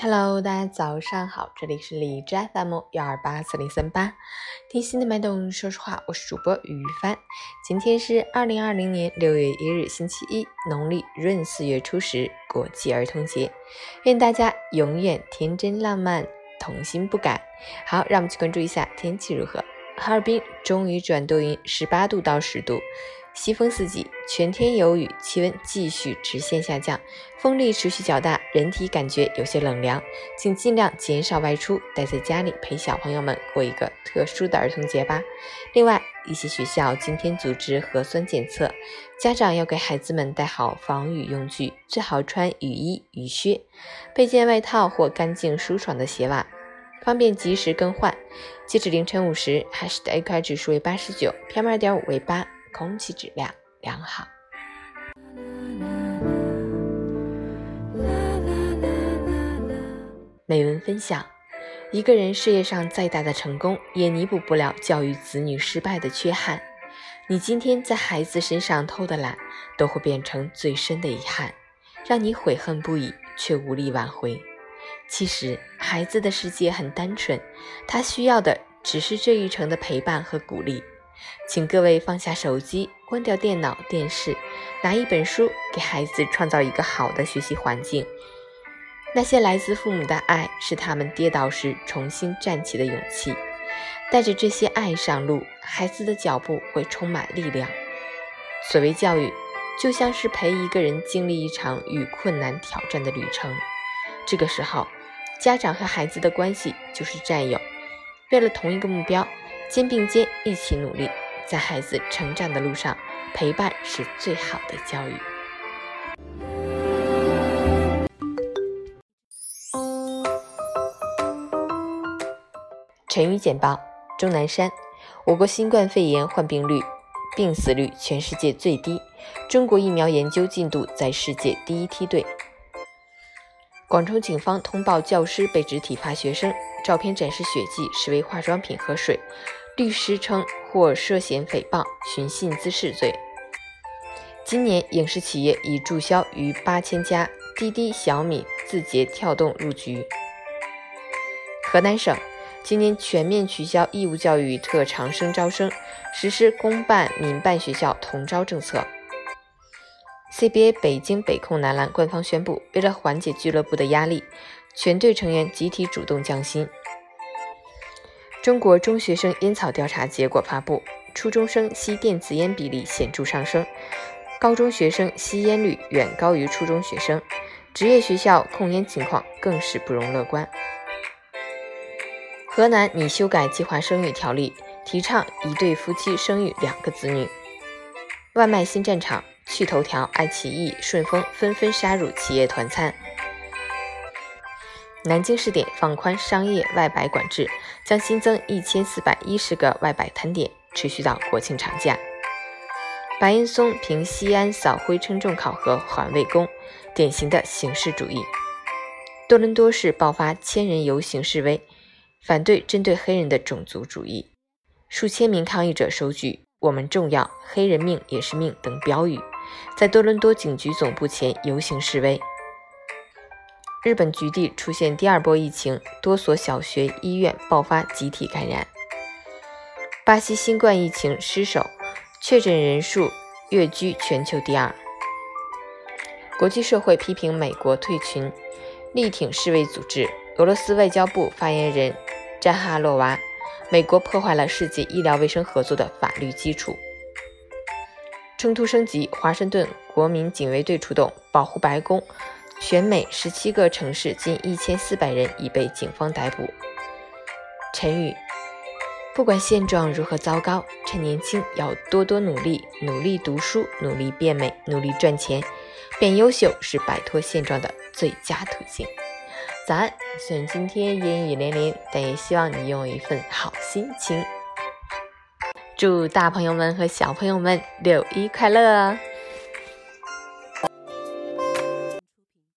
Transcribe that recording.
Hello，大家早上好，这里是李枝 FM 幺二八四零三八，听心的脉动，说实话，我是主播于帆。今天是二零二零年六月一日，星期一，农历闰四月初十，国际儿童节，愿大家永远天真浪漫，童心不改。好，让我们去关注一下天气如何。哈尔滨终于转多云，十八度到十度。西风四级，全天有雨，气温继续直线下降，风力持续较大，人体感觉有些冷凉，请尽量减少外出，待在家里陪小朋友们过一个特殊的儿童节吧。另外，一些学校今天组织核酸检测，家长要给孩子们带好防雨用具，最好穿雨衣、雨靴，备件外套或干净舒爽的鞋袜，方便及时更换。截止凌晨五时，海市的 AQI 指数为八十九，PM 二点五为八。空气质量良好。美文分享：一个人事业上再大的成功，也弥补不了教育子女失败的缺憾。你今天在孩子身上偷的懒，都会变成最深的遗憾，让你悔恨不已，却无力挽回。其实，孩子的世界很单纯，他需要的只是这一程的陪伴和鼓励。请各位放下手机，关掉电脑、电视，拿一本书，给孩子创造一个好的学习环境。那些来自父母的爱，是他们跌倒时重新站起的勇气。带着这些爱上路，孩子的脚步会充满力量。所谓教育，就像是陪一个人经历一场与困难挑战的旅程。这个时候，家长和孩子的关系就是战友，为了同一个目标。肩并肩一起努力，在孩子成长的路上，陪伴是最好的教育。成语简报：钟南山，我国新冠肺炎患病率、病死率全世界最低，中国疫苗研究进度在世界第一梯队。广州警方通报教师被指体罚学生，照片展示血迹实为化妆品和水。律师称或涉嫌诽谤、寻衅滋事罪。今年影视企业已注销逾八千家，滴滴、小米、字节跳动入局。河南省今年全面取消义务教育特长生招生，实施公办、民办学校同招政策。CBA 北京北控男篮官方宣布，为了缓解俱乐部的压力，全队成员集体主动降薪。中国中学生烟草调查结果发布，初中生吸电子烟比例显著上升，高中学生吸烟率远高于初中学生，职业学校控烟情况更是不容乐观。河南拟修改计划生育条例，提倡一对夫妻生育两个子女。外卖新战场，趣头条、爱奇艺、顺丰纷纷杀入企业团餐。南京试点放宽商业外摆管制，将新增一千四百一十个外摆摊点，持续到国庆长假。白岩松凭西安扫灰称重考核环卫工，典型的形式主义。多伦多市爆发千人游行示威，反对针对黑人的种族主义，数千名抗议者手举“我们重要，黑人命也是命”等标语，在多伦多警局总部前游行示威。日本局地出现第二波疫情，多所小学、医院爆发集体感染。巴西新冠疫情失守，确诊人数跃居全球第二。国际社会批评美国退群，力挺世卫组织。俄罗斯外交部发言人扎哈洛娃：美国破坏了世界医疗卫生合作的法律基础。冲突升级，华盛顿国民警卫队出动保护白宫。全美十七个城市近一千四百人已被警方逮捕。陈宇，不管现状如何糟糕，趁年轻要多多努力，努力读书，努力变美，努力赚钱，变优秀是摆脱现状的最佳途径。早安，虽然今天阴雨连连，但也希望你拥有一份好心情。祝大朋友们和小朋友们六一快乐！